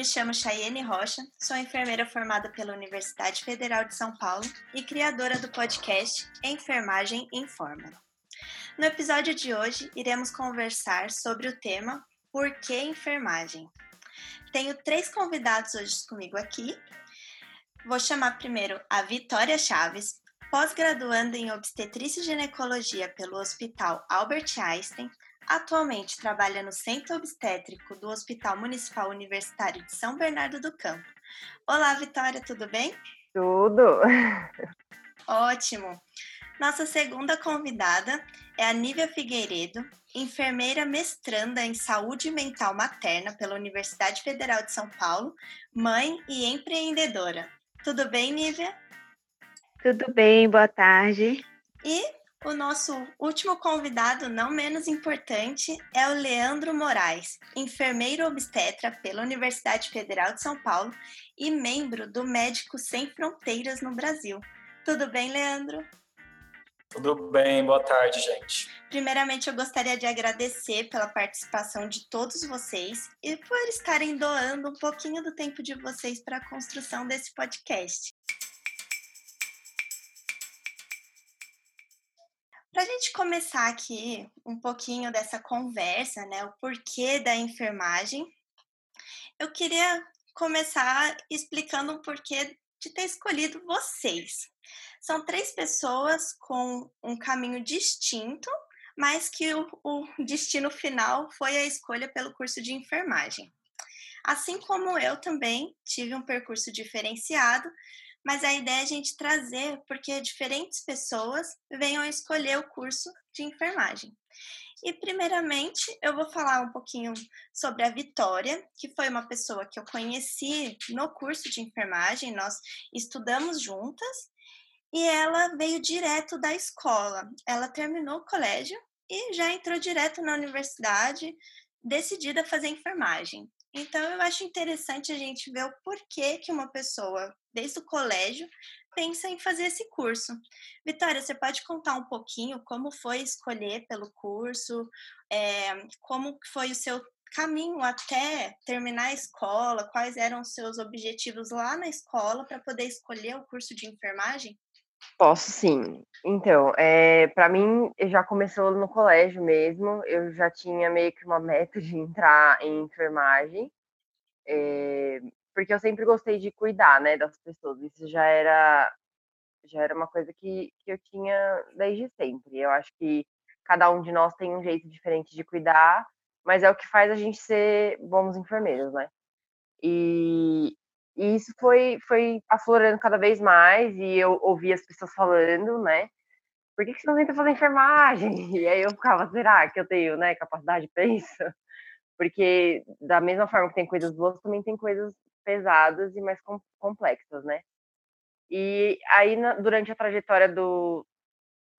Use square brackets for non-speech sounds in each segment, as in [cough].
me chamo Chayene Rocha, sou enfermeira formada pela Universidade Federal de São Paulo e criadora do podcast Enfermagem Informa. No episódio de hoje, iremos conversar sobre o tema Por que enfermagem? Tenho três convidados hoje comigo aqui. Vou chamar primeiro a Vitória Chaves, pós-graduanda em obstetrícia e ginecologia pelo Hospital Albert Einstein, Atualmente trabalha no Centro Obstétrico do Hospital Municipal Universitário de São Bernardo do Campo. Olá, Vitória, tudo bem? Tudo. Ótimo. Nossa segunda convidada é a Nívia Figueiredo, enfermeira mestranda em saúde mental materna pela Universidade Federal de São Paulo, mãe e empreendedora. Tudo bem, Nívia? Tudo bem, boa tarde. E o nosso último convidado, não menos importante, é o Leandro Moraes, enfermeiro obstetra pela Universidade Federal de São Paulo e membro do Médicos Sem Fronteiras no Brasil. Tudo bem, Leandro? Tudo bem, boa tarde, gente. Primeiramente, eu gostaria de agradecer pela participação de todos vocês e por estarem doando um pouquinho do tempo de vocês para a construção desse podcast. Para a gente começar aqui um pouquinho dessa conversa, né, o porquê da enfermagem, eu queria começar explicando o porquê de ter escolhido vocês. São três pessoas com um caminho distinto, mas que o, o destino final foi a escolha pelo curso de enfermagem. Assim como eu também tive um percurso diferenciado, mas a ideia é a gente trazer porque diferentes pessoas venham escolher o curso de enfermagem. E, primeiramente, eu vou falar um pouquinho sobre a Vitória, que foi uma pessoa que eu conheci no curso de enfermagem, nós estudamos juntas, e ela veio direto da escola. Ela terminou o colégio e já entrou direto na universidade, decidida a fazer enfermagem. Então, eu acho interessante a gente ver o porquê que uma pessoa, desde o colégio, pensa em fazer esse curso. Vitória, você pode contar um pouquinho como foi escolher pelo curso, é, como foi o seu caminho até terminar a escola, quais eram os seus objetivos lá na escola para poder escolher o curso de enfermagem? Posso sim. Então, é, para mim, já começou no colégio mesmo. Eu já tinha meio que uma meta de entrar em enfermagem, é, porque eu sempre gostei de cuidar, né, das pessoas. Isso já era já era uma coisa que, que eu tinha desde sempre. Eu acho que cada um de nós tem um jeito diferente de cuidar, mas é o que faz a gente ser bons enfermeiros, né? E, e isso foi, foi aflorando cada vez mais, e eu ouvia as pessoas falando, né? Por que, que você não tenta fazer enfermagem? [laughs] E aí eu ficava, será que eu tenho né, capacidade para isso? [laughs] Porque da mesma forma que tem coisas boas, também tem coisas pesadas e mais complexas, né? E aí, durante a trajetória do,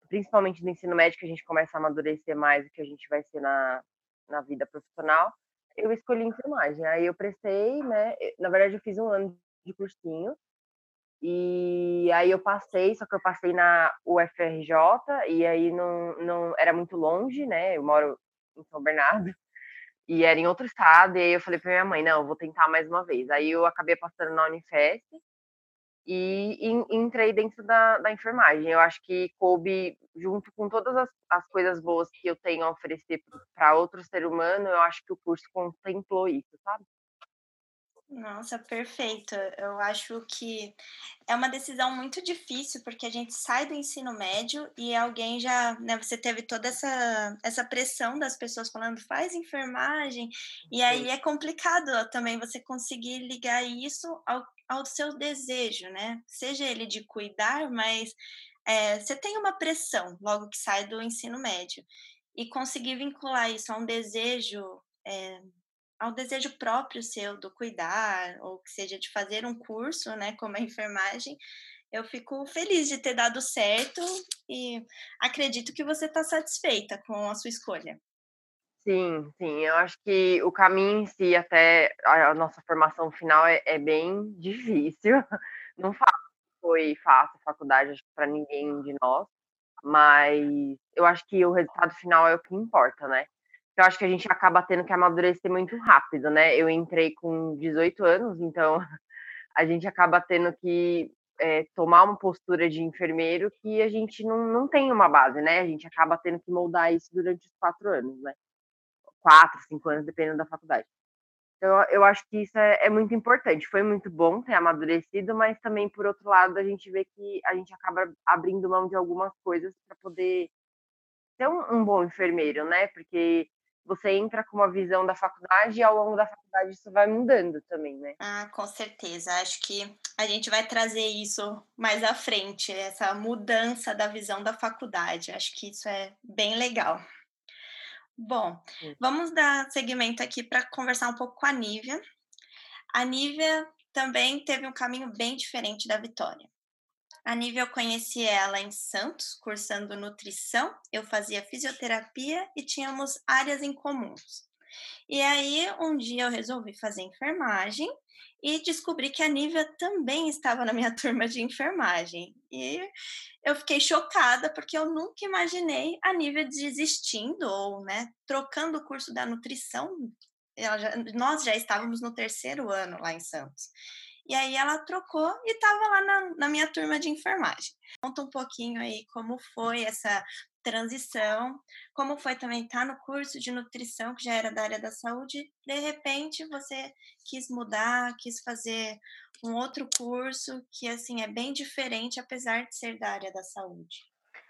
principalmente do ensino médico, a gente começa a amadurecer mais o que a gente vai ser na, na vida profissional eu escolhi enfermagem. Aí eu prestei, né? Na verdade, eu fiz um ano de cursinho. E aí eu passei, só que eu passei na UFRJ, e aí não, não era muito longe, né? Eu moro em São Bernardo, e era em outro estado, e aí eu falei pra minha mãe, não, eu vou tentar mais uma vez. Aí eu acabei passando na Unifesp, e, e, entrei dentro da, da, enfermagem. Eu acho que coube, junto com todas as, as coisas boas que eu tenho a oferecer para outro ser humano, eu acho que o curso contemplou isso, sabe? Nossa, perfeito. Eu acho que é uma decisão muito difícil, porque a gente sai do ensino médio e alguém já, né, você teve toda essa, essa pressão das pessoas falando, faz enfermagem, e aí é complicado também você conseguir ligar isso ao, ao seu desejo, né? Seja ele de cuidar, mas é, você tem uma pressão logo que sai do ensino médio. E conseguir vincular isso a um desejo, é, ao desejo próprio seu do cuidar, ou que seja de fazer um curso, né, como a enfermagem, eu fico feliz de ter dado certo e acredito que você está satisfeita com a sua escolha. Sim, sim. Eu acho que o caminho em si até a nossa formação final é, é bem difícil. [laughs] Não foi fácil a faculdade, para ninguém de nós, mas eu acho que o resultado final é o que importa, né? Eu acho que a gente acaba tendo que amadurecer muito rápido, né? Eu entrei com 18 anos, então [laughs] a gente acaba tendo que é, tomar uma postura de enfermeiro que a gente não, não tem uma base, né? A gente acaba tendo que moldar isso durante os quatro anos, né? Quatro, cinco anos, dependendo da faculdade. Então, eu acho que isso é, é, muito importante. Foi muito bom ter amadurecido, mas também, por outro lado, a gente vê que a gente acaba abrindo mão de algumas coisas para poder ser um, um, bom enfermeiro, né? Porque você entra com uma visão da faculdade e ao longo da faculdade isso vai mudando também, né? Ah, com certeza. Acho que a gente vai trazer isso mais à frente, essa mudança da visão da faculdade. Acho que isso é bem legal. Bom, vamos dar seguimento aqui para conversar um pouco com a Nívia. A Nívia também teve um caminho bem diferente da Vitória. A Nívia, eu conheci ela em Santos, cursando nutrição. Eu fazia fisioterapia e tínhamos áreas em comuns. E aí, um dia eu resolvi fazer enfermagem e descobri que a Nívia também estava na minha [laughs] turma de enfermagem. E eu fiquei chocada porque eu nunca imaginei a Nívia desistindo ou, né, trocando o curso da nutrição. Já, nós já estávamos no terceiro ano lá em Santos. E aí ela trocou e estava lá na, na minha turma de enfermagem. Conta um pouquinho aí como foi essa transição, como foi também estar tá no curso de nutrição, que já era da área da saúde, de repente você quis mudar, quis fazer um outro curso que assim é bem diferente, apesar de ser da área da saúde.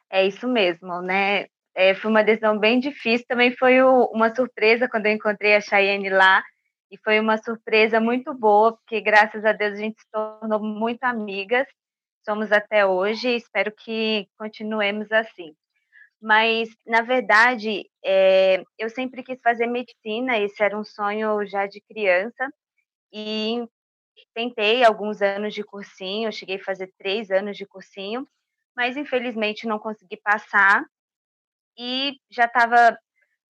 É isso mesmo, né? É, foi uma decisão bem difícil, também foi o, uma surpresa quando eu encontrei a Cheyenne lá, e foi uma surpresa muito boa, porque graças a Deus a gente se tornou muito amigas, somos até hoje, e espero que continuemos assim. Mas, na verdade, é, eu sempre quis fazer medicina, esse era um sonho já de criança, e tentei alguns anos de cursinho, cheguei a fazer três anos de cursinho, mas infelizmente não consegui passar e já estava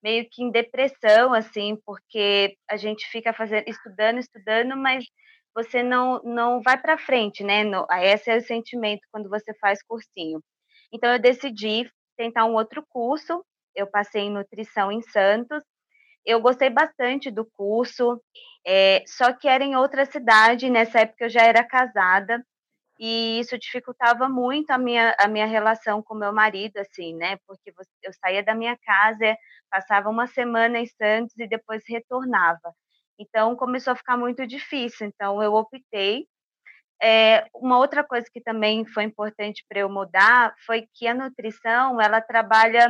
meio que em depressão, assim, porque a gente fica fazendo, estudando, estudando, mas você não, não vai para frente, né? No, esse é o sentimento quando você faz cursinho. Então, eu decidi tentar um outro curso. Eu passei em nutrição em Santos. Eu gostei bastante do curso, é, só que era em outra cidade. Nessa época, eu já era casada e isso dificultava muito a minha, a minha relação com meu marido, assim, né? Porque eu saía da minha casa, passava uma semana em Santos e depois retornava. Então começou a ficar muito difícil. Então eu optei. É, uma outra coisa que também foi importante para eu mudar foi que a nutrição ela trabalha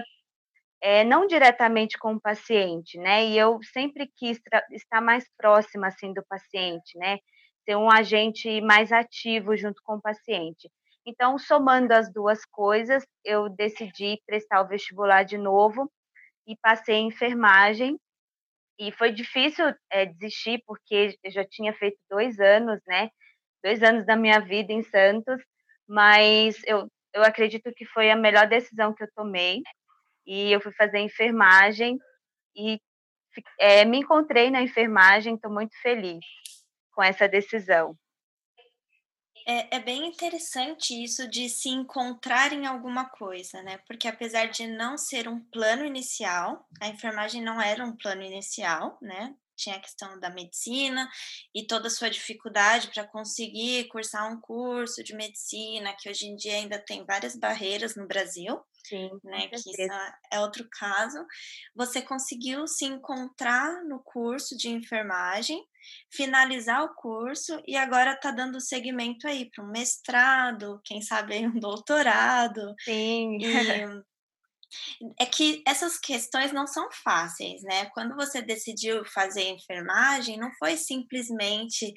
é, não diretamente com o paciente, né? E eu sempre quis estar mais próxima assim do paciente, né? Ser um agente mais ativo junto com o paciente. Então, somando as duas coisas, eu decidi prestar o vestibular de novo e passei em enfermagem. E foi difícil é, desistir, porque eu já tinha feito dois anos, né? Dois anos da minha vida em Santos, mas eu, eu acredito que foi a melhor decisão que eu tomei. E eu fui fazer enfermagem e é, me encontrei na enfermagem, estou muito feliz com essa decisão. É, é, bem interessante isso de se encontrar em alguma coisa, né? Porque apesar de não ser um plano inicial, a enfermagem não era um plano inicial, né? Tinha a questão da medicina e toda a sua dificuldade para conseguir cursar um curso de medicina, que hoje em dia ainda tem várias barreiras no Brasil. Sim, né? Que isso é outro caso. Você conseguiu se encontrar no curso de enfermagem, finalizar o curso e agora está dando seguimento aí para um mestrado, quem sabe um [laughs] doutorado. Sim. E, é que essas questões não são fáceis, né? Quando você decidiu fazer enfermagem, não foi simplesmente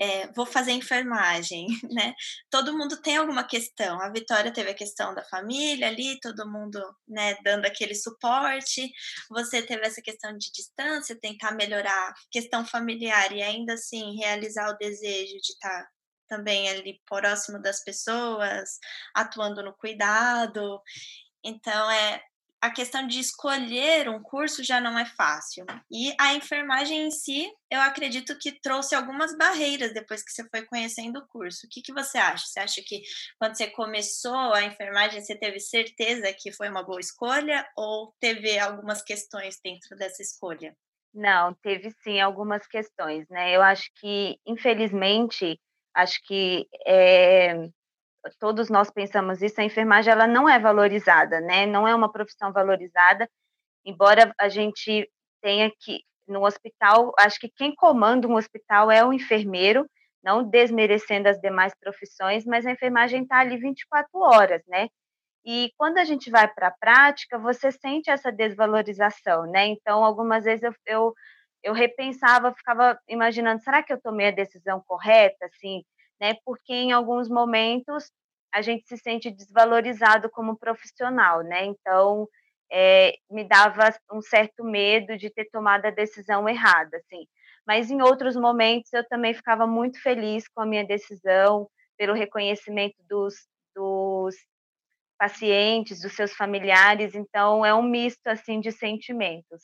é, vou fazer enfermagem, [laughs] né? Todo mundo tem alguma questão. A Vitória teve a questão da família ali, todo mundo, né, dando aquele suporte. Você teve essa questão de distância, tentar melhorar a questão familiar e ainda assim realizar o desejo de estar tá também ali próximo das pessoas, atuando no cuidado. Então, é, a questão de escolher um curso já não é fácil. E a enfermagem em si, eu acredito que trouxe algumas barreiras depois que você foi conhecendo o curso. O que, que você acha? Você acha que quando você começou a enfermagem, você teve certeza que foi uma boa escolha ou teve algumas questões dentro dessa escolha? Não, teve sim algumas questões, né? Eu acho que, infelizmente, acho que é, todos nós pensamos isso, a enfermagem ela não é valorizada, né? Não é uma profissão valorizada, embora a gente tenha que no hospital, acho que quem comanda um hospital é o enfermeiro, não desmerecendo as demais profissões, mas a enfermagem está ali 24 horas, né? E quando a gente vai para a prática, você sente essa desvalorização, né? Então, algumas vezes eu, eu, eu repensava, ficava imaginando, será que eu tomei a decisão correta, assim, né? Porque em alguns momentos a gente se sente desvalorizado como profissional, né? Então, é, me dava um certo medo de ter tomado a decisão errada, assim. Mas em outros momentos eu também ficava muito feliz com a minha decisão, pelo reconhecimento dos, dos pacientes, dos seus familiares. Então, é um misto assim de sentimentos.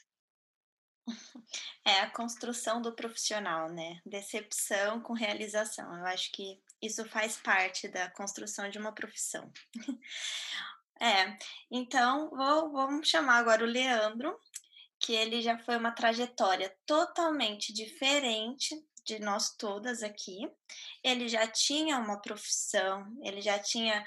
É a construção do profissional, né? Decepção com realização. Eu acho que isso faz parte da construção de uma profissão. é, então vou, vamos chamar agora o Leandro, que ele já foi uma trajetória totalmente diferente de nós todas aqui. Ele já tinha uma profissão, ele já tinha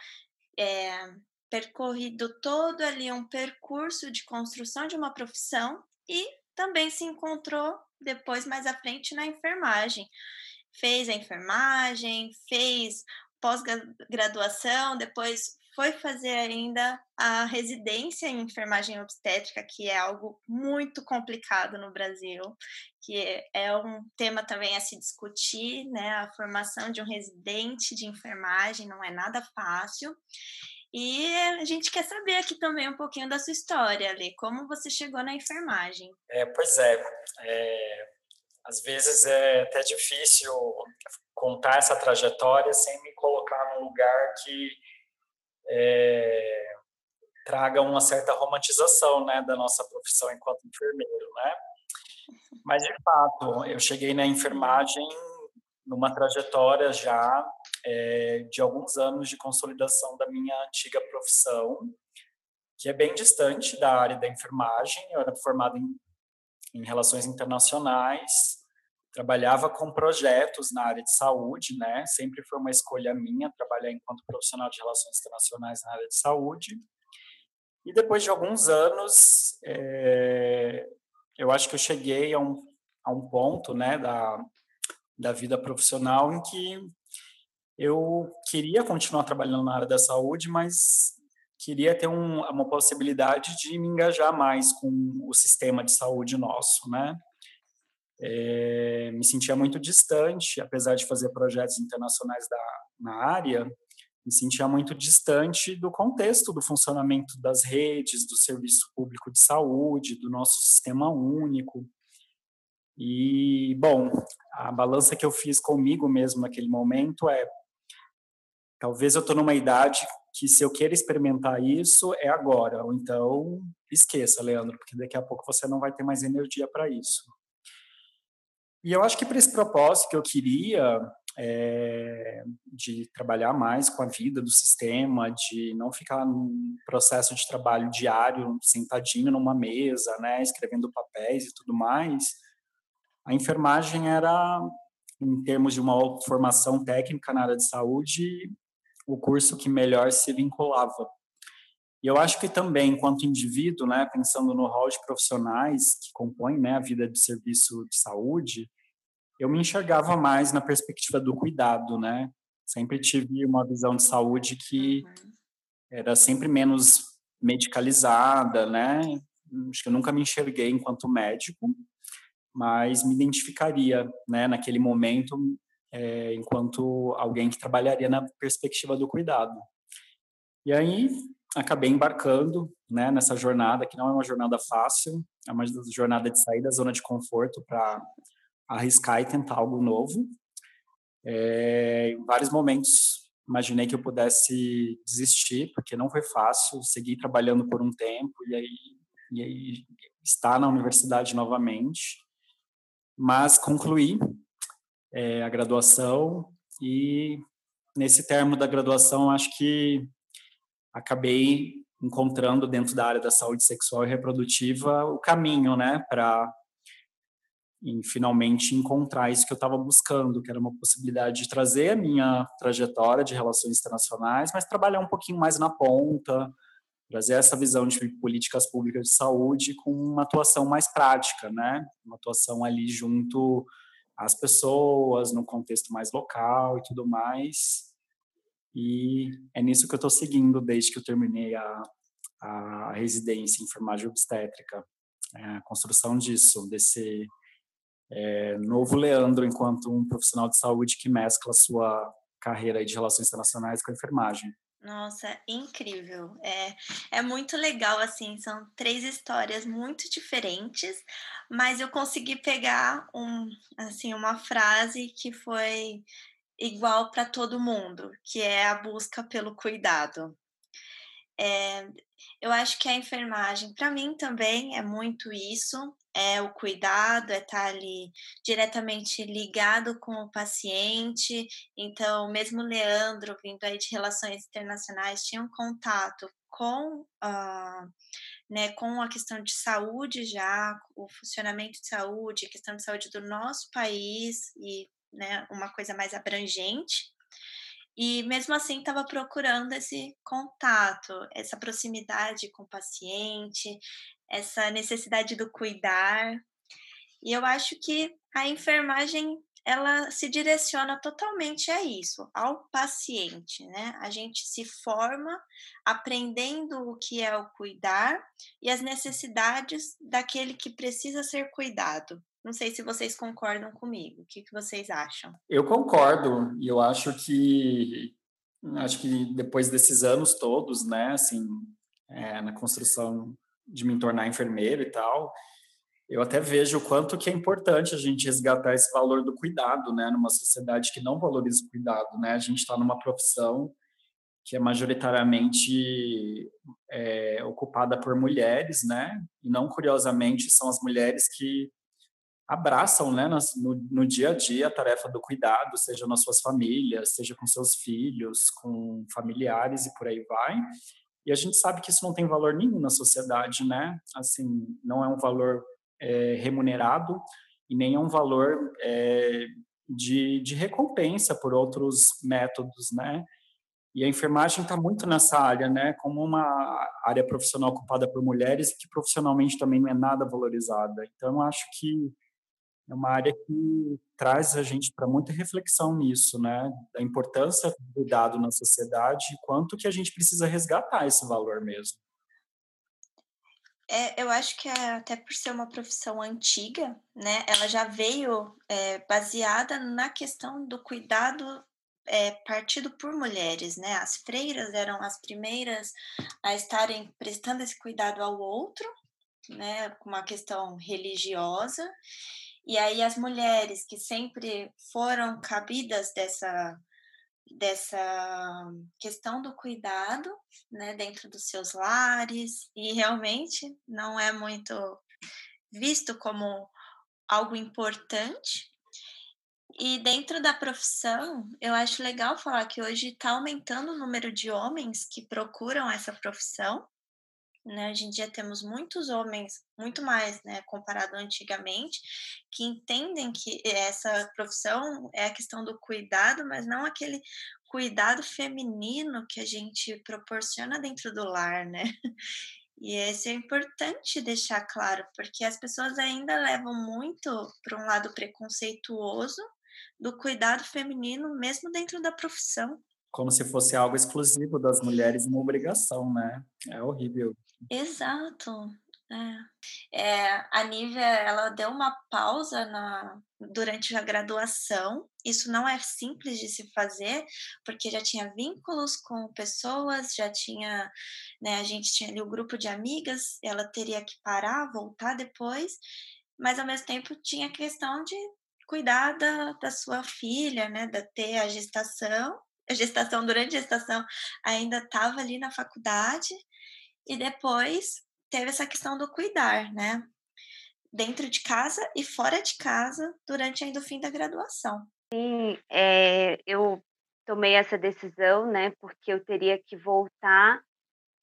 é, percorrido todo ali um percurso de construção de uma profissão e também se encontrou depois mais à frente na enfermagem. Fez a enfermagem, fez pós-graduação, depois foi fazer ainda a residência em enfermagem obstétrica, que é algo muito complicado no Brasil, que é um tema também a se discutir, né? A formação de um residente de enfermagem não é nada fácil. E a gente quer saber aqui também um pouquinho da sua história, Ali, como você chegou na enfermagem. É, pois é, é, às vezes é até difícil contar essa trajetória sem me colocar num lugar que é, traga uma certa romantização né, da nossa profissão enquanto enfermeiro, né? Mas, de fato, eu cheguei na enfermagem numa trajetória já é, de alguns anos de consolidação da minha antiga profissão, que é bem distante da área da enfermagem. Eu era formado em, em relações internacionais, trabalhava com projetos na área de saúde, né? Sempre foi uma escolha minha trabalhar enquanto profissional de relações internacionais na área de saúde. E depois de alguns anos, é, eu acho que eu cheguei a um, a um ponto, né, da, da vida profissional em que eu queria continuar trabalhando na área da saúde, mas queria ter um, uma possibilidade de me engajar mais com o sistema de saúde nosso, né? É, me sentia muito distante, apesar de fazer projetos internacionais da, na área, me sentia muito distante do contexto do funcionamento das redes, do serviço público de saúde, do nosso sistema único. E, bom, a balança que eu fiz comigo mesmo naquele momento é: talvez eu estou numa idade que, se eu quero experimentar isso, é agora. Ou então, esqueça, Leandro, porque daqui a pouco você não vai ter mais energia para isso. E eu acho que para esse propósito que eu queria, é, de trabalhar mais com a vida do sistema, de não ficar num processo de trabalho diário, sentadinho numa mesa, né, escrevendo papéis e tudo mais, a enfermagem era, em termos de uma formação técnica na área de saúde, o curso que melhor se vinculava. E eu acho que também, enquanto indivíduo, né, pensando no rol de profissionais que compõem né, a vida de serviço de saúde, eu me enxergava mais na perspectiva do cuidado, né? Sempre tive uma visão de saúde que uhum. era sempre menos medicalizada, né? Acho que eu nunca me enxerguei enquanto médico, mas me identificaria, né, naquele momento, é, enquanto alguém que trabalharia na perspectiva do cuidado. E aí acabei embarcando, né, nessa jornada que não é uma jornada fácil, é uma jornada de sair da zona de conforto para arriscar e tentar algo novo. É, em vários momentos imaginei que eu pudesse desistir, porque não foi fácil, segui trabalhando por um tempo e aí, e aí estar na universidade novamente, mas concluí é, a graduação e nesse termo da graduação acho que acabei encontrando dentro da área da saúde sexual e reprodutiva o caminho, né, para finalmente encontrar isso que eu estava buscando, que era uma possibilidade de trazer a minha trajetória de relações internacionais, mas trabalhar um pouquinho mais na ponta, trazer essa visão de políticas públicas de saúde com uma atuação mais prática, né? Uma atuação ali junto às pessoas, no contexto mais local e tudo mais. E é nisso que eu estou seguindo desde que eu terminei a, a residência em enfermagem obstétrica. É a construção disso, desse é, novo Leandro enquanto um profissional de saúde que mescla sua carreira de relações internacionais com a enfermagem. Nossa, incrível. É, é muito legal, assim, são três histórias muito diferentes, mas eu consegui pegar um, assim, uma frase que foi igual para todo mundo, que é a busca pelo cuidado. É, eu acho que a enfermagem, para mim também, é muito isso é o cuidado, é estar tá ali diretamente ligado com o paciente. Então, mesmo Leandro, vindo aí de relações internacionais, tinha um contato com, uh, né, com a questão de saúde já, o funcionamento de saúde, questão de saúde do nosso país e né, uma coisa mais abrangente. E mesmo assim estava procurando esse contato, essa proximidade com o paciente, essa necessidade do cuidar. E eu acho que a enfermagem ela se direciona totalmente a isso, ao paciente, né? A gente se forma aprendendo o que é o cuidar e as necessidades daquele que precisa ser cuidado. Não sei se vocês concordam comigo. O que, que vocês acham? Eu concordo e eu acho que acho que depois desses anos todos, né, assim, é, na construção de me tornar enfermeiro e tal, eu até vejo o quanto que é importante a gente resgatar esse valor do cuidado, né, numa sociedade que não valoriza o cuidado, né? A gente está numa profissão que é majoritariamente é, ocupada por mulheres, né? E não curiosamente são as mulheres que abraçam, né, no, no dia a dia a tarefa do cuidado, seja nas suas famílias, seja com seus filhos, com familiares e por aí vai. E a gente sabe que isso não tem valor nenhum na sociedade, né? Assim, não é um valor é, remunerado e nem é um valor é, de, de recompensa por outros métodos, né? E a enfermagem está muito nessa área, né? Como uma área profissional ocupada por mulheres e que profissionalmente também não é nada valorizada. Então, acho que é uma área que traz a gente para muita reflexão nisso, né? Da importância do cuidado na sociedade e quanto que a gente precisa resgatar esse valor mesmo. É, eu acho que é, até por ser uma profissão antiga, né? Ela já veio é, baseada na questão do cuidado é, partido por mulheres, né? As freiras eram as primeiras a estarem prestando esse cuidado ao outro, né? Com uma questão religiosa e aí as mulheres que sempre foram cabidas dessa dessa questão do cuidado, né, dentro dos seus lares e realmente não é muito visto como algo importante. E dentro da profissão, eu acho legal falar que hoje está aumentando o número de homens que procuram essa profissão, né? Hoje em dia temos muitos homens, muito mais, né, comparado antigamente, que entendem que essa profissão é a questão do cuidado, mas não aquele cuidado feminino que a gente proporciona dentro do lar, né? [laughs] E isso é importante deixar claro, porque as pessoas ainda levam muito para um lado preconceituoso do cuidado feminino, mesmo dentro da profissão. Como se fosse algo exclusivo das mulheres, uma obrigação, né? É horrível. Exato. É. É, a Nívia, ela deu uma pausa na, durante a graduação. Isso não é simples de se fazer, porque já tinha vínculos com pessoas, já tinha, né, a gente tinha ali o um grupo de amigas, ela teria que parar, voltar depois, mas ao mesmo tempo tinha a questão de cuidar da, da sua filha, né, da ter a gestação a gestação, durante a gestação, ainda estava ali na faculdade e depois teve essa questão do cuidar, né? Dentro de casa e fora de casa durante ainda o fim da graduação. Sim, é, eu tomei essa decisão, né? Porque eu teria que voltar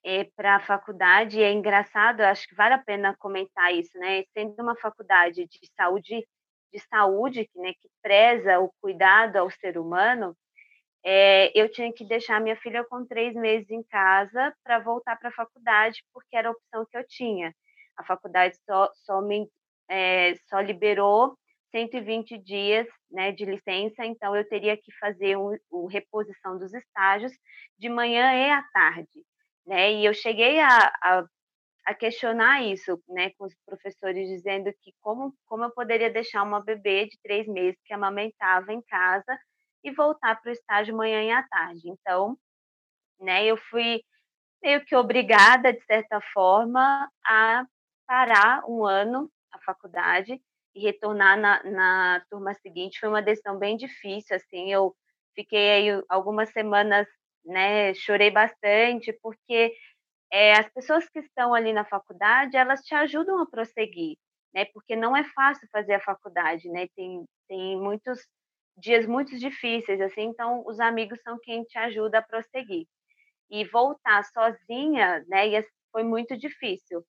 é, para a faculdade. E é engraçado, acho que vale a pena comentar isso, né? Sendo uma faculdade de saúde, de saúde, né, que preza o cuidado ao ser humano, é, eu tinha que deixar minha filha com três meses em casa para voltar para a faculdade, porque era a opção que eu tinha. A faculdade só, só, me, é, só liberou 120 dias né, de licença, então eu teria que fazer o, reposição dos estágios de manhã e à tarde. Né? E eu cheguei a, a, a, questionar isso né, com os professores, dizendo que como, como eu poderia deixar uma bebê de três meses que amamentava em casa e voltar para o estágio manhã e à tarde. Então, né, eu fui meio que obrigada, de certa forma, a parar um ano a faculdade e retornar na, na turma seguinte. Foi uma decisão bem difícil, assim, eu fiquei aí algumas semanas, né, chorei bastante, porque é, as pessoas que estão ali na faculdade, elas te ajudam a prosseguir, né, porque não é fácil fazer a faculdade, né, tem, tem muitos dias muito difíceis, assim, então os amigos são quem te ajuda a prosseguir. E voltar sozinha, né, foi muito difícil.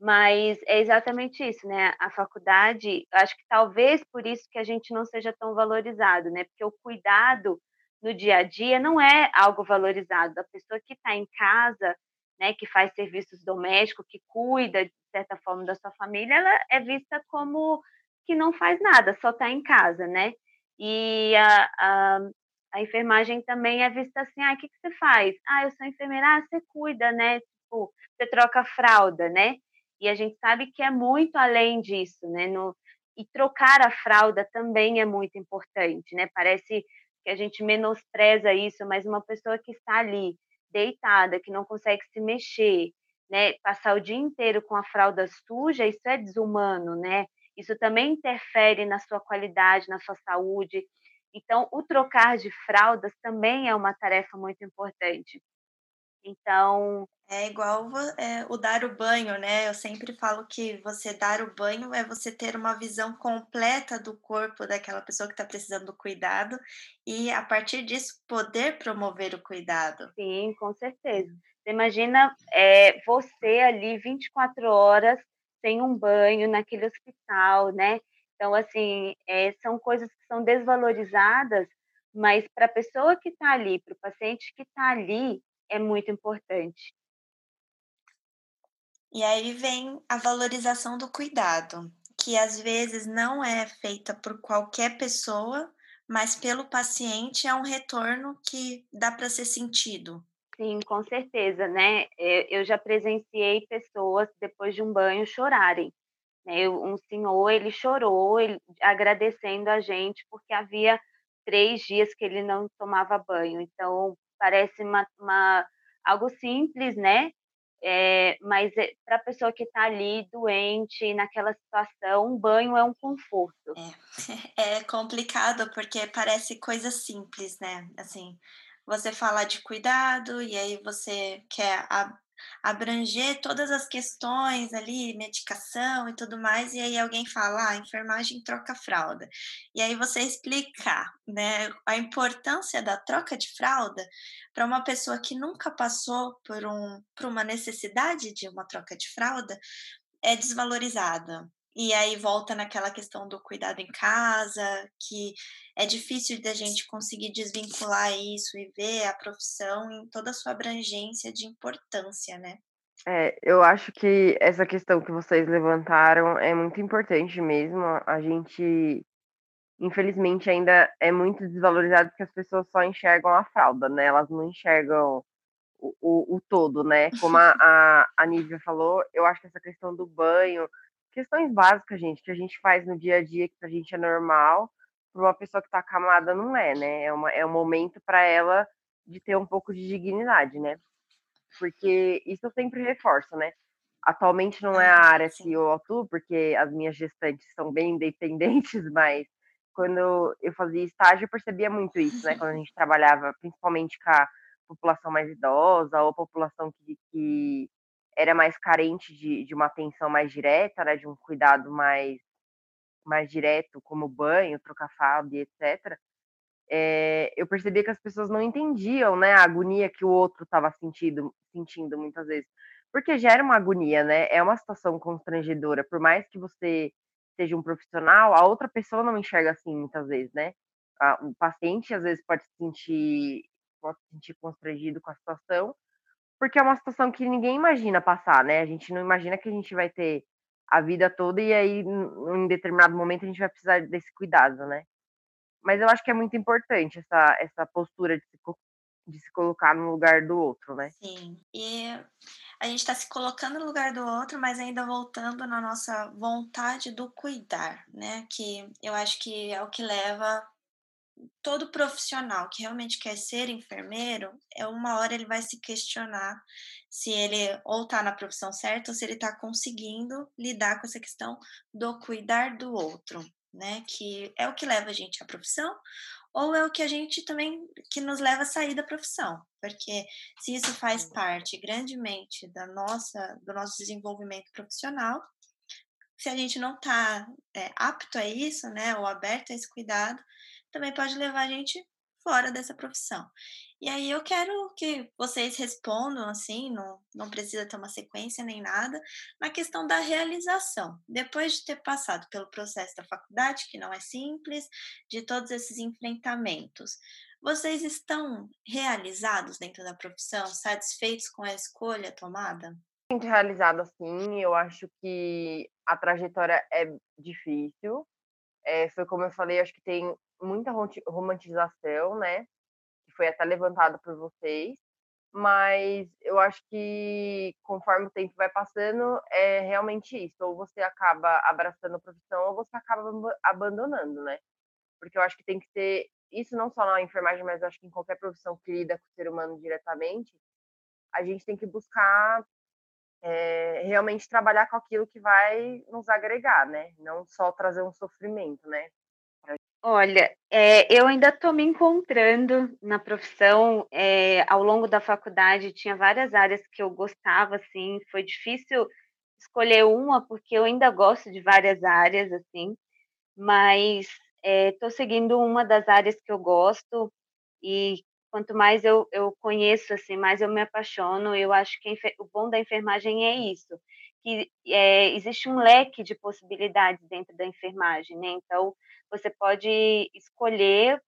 Mas é exatamente isso, né? A faculdade, acho que talvez por isso que a gente não seja tão valorizado, né? Porque o cuidado no dia a dia não é algo valorizado. A pessoa que está em casa, né, que faz serviços domésticos, que cuida de certa forma da sua família, ela é vista como que não faz nada, só está em casa, né? E a, a, a, enfermagem também é vista assim, ah, o que, que você faz? Ah, eu sou enfermeira, ah, você cuida, né? Tipo, você troca fralda, né? E a gente sabe que é muito além disso, né? No, e trocar a fralda também é muito importante, né? Parece que a gente menospreza isso, mas uma pessoa que está ali deitada, que não consegue se mexer, né? Passar o dia inteiro com a fralda suja, isso é desumano, né? Isso também interfere na sua qualidade, na sua saúde. Então, o trocar de fraldas também é uma tarefa muito importante. Então. É igual é, o dar o banho, né? Eu sempre falo que você dar o banho é você ter uma visão completa do corpo daquela pessoa que está precisando do cuidado e, a partir disso, poder promover o cuidado. Sim, com certeza. Você imagina é, você ali 24 horas sem um banho naquele hospital, né? Então, assim, é, são coisas que são desvalorizadas, mas para a pessoa que está ali, para o paciente que está ali, é muito importante. E aí vem a valorização do cuidado, que às vezes não é feita por qualquer pessoa, mas pelo paciente é um retorno que dá para ser sentido. Sim, com certeza, né? Eu já presenciei pessoas depois de um banho chorarem. Né? Um senhor ele chorou, ele, agradecendo a gente porque havia três dias que ele não tomava banho. Então parece uma, uma algo simples, né? É, mas para a pessoa que está ali doente, naquela situação, um banho é um conforto. É. [laughs] é complicado porque parece coisa simples, né? Assim, você fala de cuidado e aí você quer abranger todas as questões ali, medicação e tudo mais, e aí alguém fala, ah, enfermagem troca fralda. E aí você explicar, né, a importância da troca de fralda para uma pessoa que nunca passou por, um, por uma necessidade de uma troca de fralda é desvalorizada. E aí volta naquela questão do cuidado em casa, que é difícil da gente conseguir desvincular isso e ver a profissão em toda a sua abrangência de importância, né? É, eu acho que essa questão que vocês levantaram é muito importante mesmo. A gente, infelizmente, ainda é muito desvalorizado porque as pessoas só enxergam a fralda, né? Elas não enxergam o, o, o todo, né? Como a, a, a Nívia falou, eu acho que essa questão do banho, questões básicas, gente, que a gente faz no dia a dia, que pra gente é normal, para uma pessoa que está acamada não é, né? É, uma, é um momento para ela de ter um pouco de dignidade, né? Porque isso eu sempre reforço, né? Atualmente não é a área que eu atuo, porque as minhas gestantes são bem independentes, [laughs] mas quando eu fazia estágio, eu percebia muito isso, né? Quando a gente trabalhava, principalmente com a população mais idosa ou a população que, que era mais carente de, de uma atenção mais direta, né? De um cuidado mais, mais direto, como banho, trocar fralda, etc. É, eu percebia que as pessoas não entendiam, né? A agonia que o outro estava sentindo, sentindo muitas vezes. Porque gera uma agonia, né? É uma situação constrangedora. Por mais que você seja um profissional, a outra pessoa não enxerga assim muitas vezes, né? O paciente às vezes pode se sentir, pode se sentir constrangido com a situação, porque é uma situação que ninguém imagina passar, né? A gente não imagina que a gente vai ter a vida toda e aí em determinado momento a gente vai precisar desse cuidado, né? Mas eu acho que é muito importante essa, essa postura de se, de se colocar no lugar do outro, né? Sim. E a gente está se colocando no lugar do outro, mas ainda voltando na nossa vontade do cuidar, né? Que eu acho que é o que leva todo profissional que realmente quer ser enfermeiro, é uma hora ele vai se questionar se ele ou está na profissão certa ou se ele está conseguindo lidar com essa questão do cuidar do outro, né? Que é o que leva a gente à profissão, ou é o que a gente também que nos leva a sair da profissão, porque se isso faz parte grandemente da nossa do nosso desenvolvimento profissional, se a gente não está é, apto a isso, né, ou aberto a esse cuidado, também pode levar a gente fora dessa profissão. E aí eu quero que vocês respondam assim, não, não precisa ter uma sequência nem nada, na questão da realização. Depois de ter passado pelo processo da faculdade, que não é simples, de todos esses enfrentamentos, vocês estão realizados dentro da profissão, satisfeitos com a escolha tomada? Realizado, sim. Eu acho que a trajetória é difícil. É, foi como eu falei, acho que tem muita romantização, né? Que foi até levantada por vocês. Mas eu acho que conforme o tempo vai passando, é realmente isso. Ou você acaba abraçando a profissão, ou você acaba abandonando, né? Porque eu acho que tem que ter isso não só na enfermagem, mas acho que em qualquer profissão que lida com o ser humano diretamente, a gente tem que buscar é, realmente trabalhar com aquilo que vai nos agregar, né? Não só trazer um sofrimento, né? Olha, é, eu ainda estou me encontrando na profissão. É, ao longo da faculdade tinha várias áreas que eu gostava, assim. Foi difícil escolher uma porque eu ainda gosto de várias áreas, assim. Mas estou é, seguindo uma das áreas que eu gosto e quanto mais eu, eu conheço, assim, mais eu me apaixono. Eu acho que o bom da enfermagem é isso, que é, existe um leque de possibilidades dentro da enfermagem, né? Então você pode escolher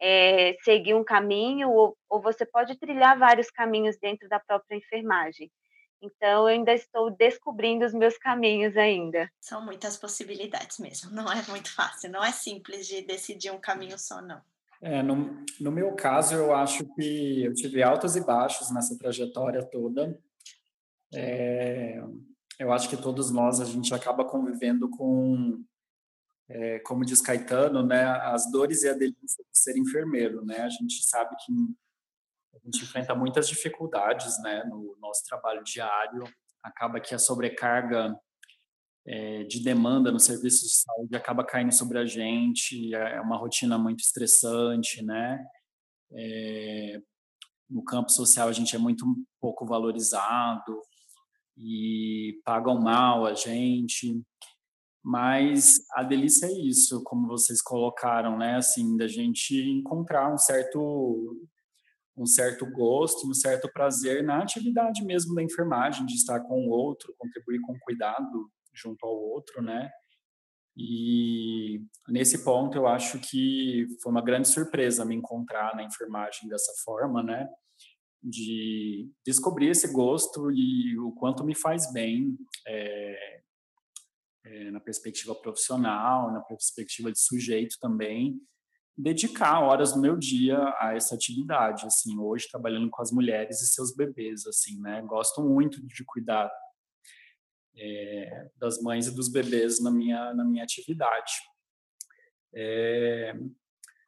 é, seguir um caminho ou, ou você pode trilhar vários caminhos dentro da própria enfermagem. Então, eu ainda estou descobrindo os meus caminhos ainda. São muitas possibilidades mesmo. [laughs] Não é muito fácil. Não é simples de decidir um caminho só, não. É, no, no meu caso, eu acho que eu tive altos e baixos nessa trajetória toda. É, eu acho que todos nós, a gente acaba convivendo com é, como diz Caetano, né, as dores e a delícia de ser enfermeiro, né? A gente sabe que a gente enfrenta muitas dificuldades, né, no nosso trabalho diário. Acaba que a sobrecarga é, de demanda no serviço de saúde acaba caindo sobre a gente. É uma rotina muito estressante, né? É, no campo social a gente é muito pouco valorizado e pagam mal a gente. Mas a delícia é isso, como vocês colocaram, né? Assim, da gente encontrar um certo um certo gosto, um certo prazer na atividade mesmo da enfermagem, de estar com o outro, contribuir com cuidado junto ao outro, né? E nesse ponto eu acho que foi uma grande surpresa me encontrar na enfermagem dessa forma, né? De descobrir esse gosto e o quanto me faz bem é, é, na perspectiva profissional, na perspectiva de sujeito também, dedicar horas do meu dia a essa atividade, assim, hoje trabalhando com as mulheres e seus bebês, assim, né? Gosto muito de cuidar é, das mães e dos bebês na minha na minha atividade. É,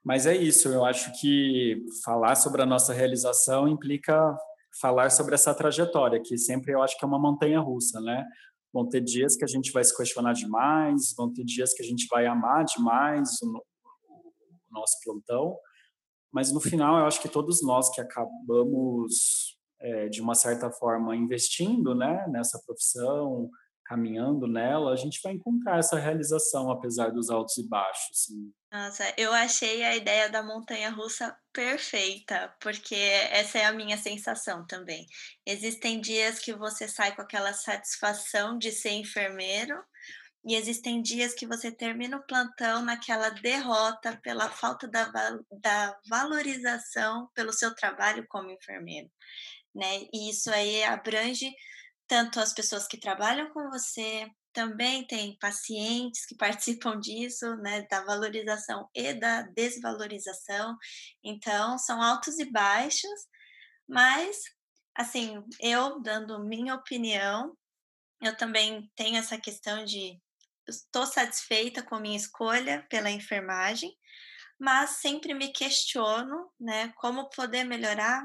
mas é isso, eu acho que falar sobre a nossa realização implica falar sobre essa trajetória, que sempre eu acho que é uma montanha russa, né? Vão ter dias que a gente vai se questionar demais, vão ter dias que a gente vai amar demais o, nosso plantão, mas no final eu acho que todos nós que acabamos é, de uma certa forma investindo né, nessa profissão, caminhando nela, a gente vai encontrar essa realização, apesar dos altos e baixos. Assim. Nossa, eu achei a ideia da montanha russa perfeita, porque essa é a minha sensação também. Existem dias que você sai com aquela satisfação de ser enfermeiro, e existem dias que você termina o plantão naquela derrota pela falta da, da valorização pelo seu trabalho como enfermeiro, né? E isso aí abrange tanto as pessoas que trabalham com você, também tem pacientes que [laughs] participam disso, né, da valorização e da desvalorização. Então, são altos e baixos, mas, assim, eu dando minha opinião, eu também tenho essa questão de estou satisfeita com a minha escolha pela enfermagem, mas sempre me questiono, né, como poder melhorar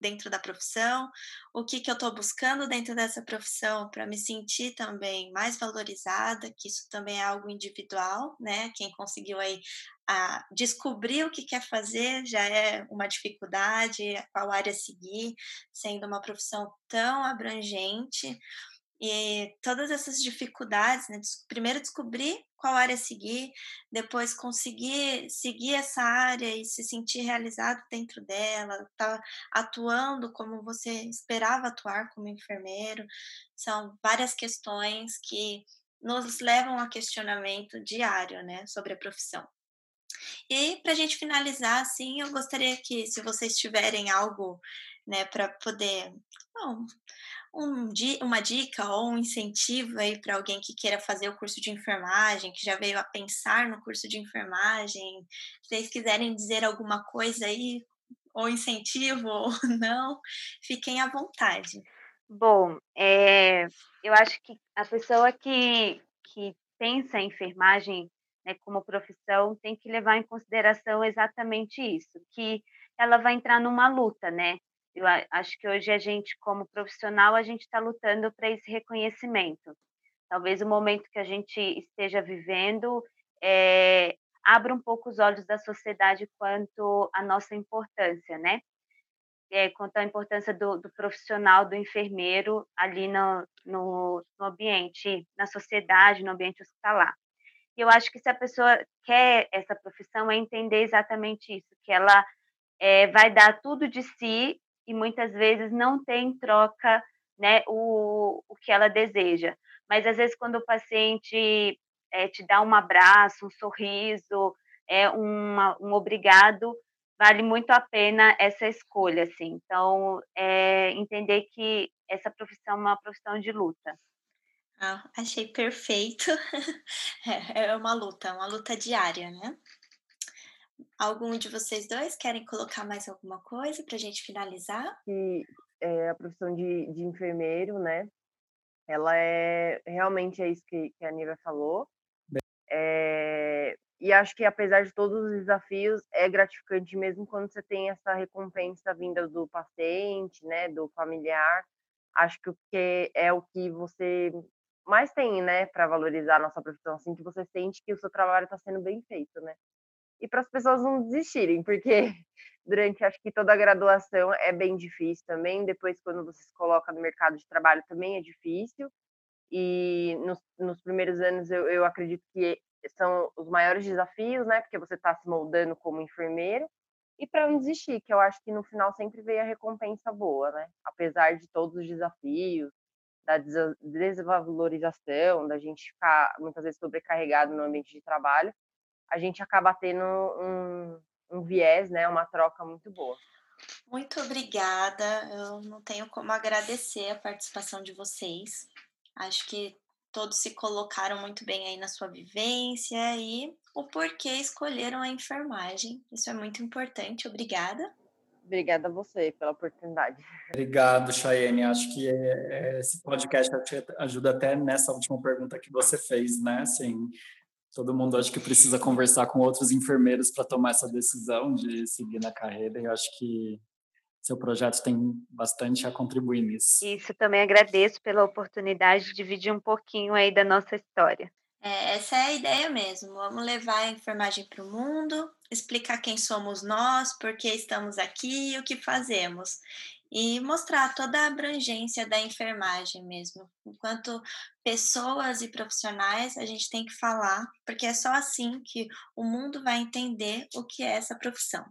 dentro da profissão, o que, que eu estou buscando dentro dessa profissão para me sentir também mais valorizada, que isso também é algo individual, né? Quem conseguiu aí a descobrir o que quer fazer já é uma dificuldade, qual área seguir, sendo uma profissão tão abrangente. E todas essas dificuldades, né? Primeiro descobrir qual área seguir, depois conseguir seguir essa área e se sentir realizado dentro dela, tá atuando como você esperava atuar como enfermeiro. São várias questões que nos levam a questionamento diário, né, sobre a profissão. E para a gente finalizar, assim, eu gostaria que, se vocês tiverem algo, né, para poder bom, um, uma dica ou um incentivo aí para alguém que queira fazer o curso de enfermagem, que já veio a pensar no curso de enfermagem, se vocês quiserem dizer alguma coisa aí, ou incentivo [laughs] ou não, fiquem à vontade. Bom, é, eu acho que a pessoa que, que pensa em enfermagem né, como profissão tem que levar em consideração exatamente isso, que ela vai entrar numa luta, né? Eu acho que hoje a gente, como profissional, a gente está lutando para esse reconhecimento. Talvez o momento que a gente esteja vivendo é, abra um pouco os olhos da sociedade quanto à nossa importância, né? É, quanto à importância do, do, profissional, do enfermeiro ali no, no, no ambiente, na sociedade, no ambiente hospitalar. E eu acho que se a pessoa quer essa profissão, é entender exatamente isso, que ela é, vai dar tudo de si e muitas vezes não tem troca né, o, o que ela deseja. Mas às vezes quando o paciente é, te dá um abraço, um sorriso, é uma, um obrigado, vale muito a pena essa escolha, assim. Então, é, entender que essa profissão é uma profissão de luta. Ah, achei perfeito. [laughs] É, é uma luta, uma luta diária, né? Algum de vocês dois querem colocar mais alguma coisa para a gente finalizar? Que é, a profissão de, de enfermeiro, né? Ela é realmente é isso que, que a Nívia falou. É, e acho que apesar de todos os desafios, é gratificante mesmo quando você tem essa recompensa vinda do paciente, né, do familiar. Acho que o que é o que você mais tem, né, para valorizar a nossa profissão, assim, que você sente que o seu trabalho está sendo bem feito, né? E para as pessoas não desistirem, porque [laughs] durante acho que toda a graduação é bem difícil também, depois quando você se coloca no mercado de trabalho também é difícil, e nos, nos primeiros anos eu, eu acredito que são os maiores desafios, né, porque você está se moldando como enfermeiro, e para não desistir, que eu acho que no final sempre vem a recompensa boa, né, apesar de todos os desafios, da desvalorização, da gente ficar muitas vezes sobrecarregado no ambiente de trabalho, a gente acaba tendo um, um viés, né, uma troca muito boa. Muito obrigada. Eu não tenho como agradecer a participação de vocês. Acho que todos se colocaram muito bem aí na sua vivência e o porquê escolheram a enfermagem. Isso é muito importante. Obrigada. Obrigada a você pela oportunidade. Obrigado, Chayenne. Acho que é, é, esse podcast ajuda até nessa última pergunta que você fez, né? Assim, todo mundo acho que precisa conversar com outros enfermeiros para tomar essa decisão de seguir na carreira. E eu acho que seu projeto tem bastante a contribuir nisso. Isso também agradeço pela oportunidade de dividir um pouquinho aí da nossa história. É, essa é a ideia mesmo. Vamos levar a enfermagem para o mundo, explicar quem somos nós, por que estamos aqui e o que fazemos e mostrar toda a abrangência da enfermagem mesmo. Enquanto pessoas e profissionais, a gente tem que falar, porque é só assim que o mundo vai entender o que é essa profissão.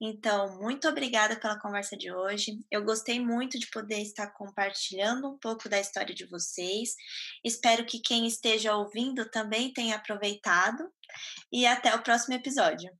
Então, muito obrigada pela conversa de hoje. Eu gostei muito de poder estar compartilhando um pouco da história de vocês. Espero que quem esteja ouvindo também tenha aproveitado. E até o próximo episódio.